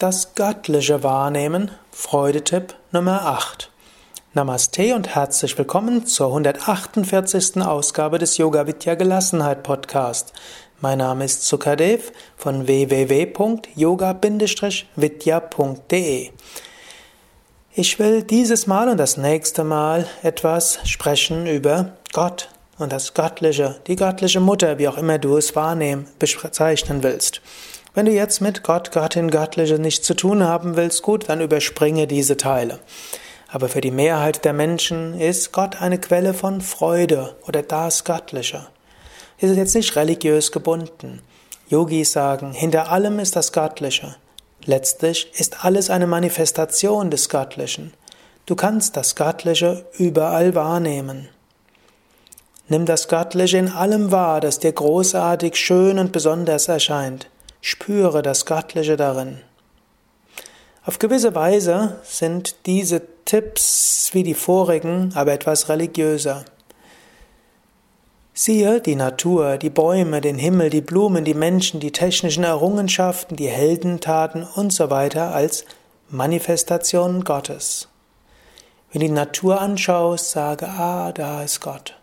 Das göttliche Wahrnehmen, Freudetipp Nummer 8. Namaste und herzlich willkommen zur 148. Ausgabe des Yoga Vidya Gelassenheit Podcast. Mein Name ist Sukadev von www.yoga-vidya.de. Ich will dieses Mal und das nächste Mal etwas sprechen über Gott und das Göttliche, die göttliche Mutter, wie auch immer du es wahrnehmen, bezeichnen willst. Wenn du jetzt mit Gott, Göttin, Göttliche nichts zu tun haben willst, gut, dann überspringe diese Teile. Aber für die Mehrheit der Menschen ist Gott eine Quelle von Freude oder das Göttliche. Es ist jetzt nicht religiös gebunden. Yogis sagen, hinter allem ist das Göttliche. Letztlich ist alles eine Manifestation des Göttlichen. Du kannst das Göttliche überall wahrnehmen. Nimm das Göttliche in allem wahr, das dir großartig, schön und besonders erscheint. Spüre das Göttliche darin. Auf gewisse Weise sind diese Tipps wie die vorigen, aber etwas religiöser. Siehe die Natur, die Bäume, den Himmel, die Blumen, die Menschen, die technischen Errungenschaften, die Heldentaten und so weiter als Manifestationen Gottes. Wenn du die Natur anschaust, sage, ah, da ist Gott.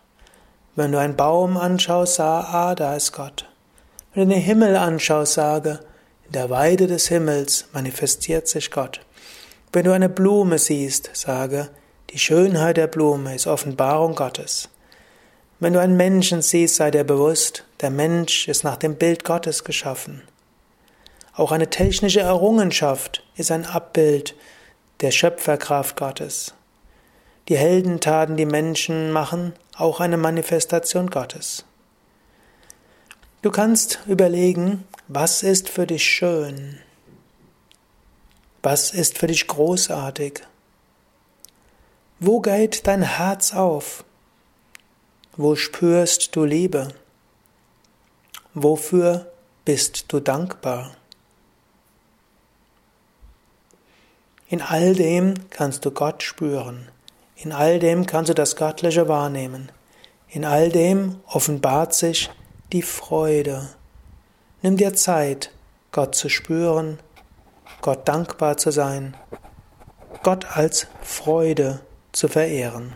Wenn du einen Baum anschaust, sage, ah, da ist Gott. Wenn du den Himmel anschaust, sage, in der Weide des Himmels manifestiert sich Gott. Wenn du eine Blume siehst, sage, die Schönheit der Blume ist Offenbarung Gottes. Wenn du einen Menschen siehst, sei dir bewusst, der Mensch ist nach dem Bild Gottes geschaffen. Auch eine technische Errungenschaft ist ein Abbild der Schöpferkraft Gottes. Die Heldentaten, die Menschen machen, auch eine Manifestation Gottes. Du kannst überlegen, was ist für dich schön? Was ist für dich großartig? Wo geht dein Herz auf? Wo spürst du Liebe? Wofür bist du dankbar? In all dem kannst du Gott spüren. In all dem kannst du das Göttliche wahrnehmen. In all dem offenbart sich die Freude. Nimm dir Zeit, Gott zu spüren, Gott dankbar zu sein, Gott als Freude zu verehren.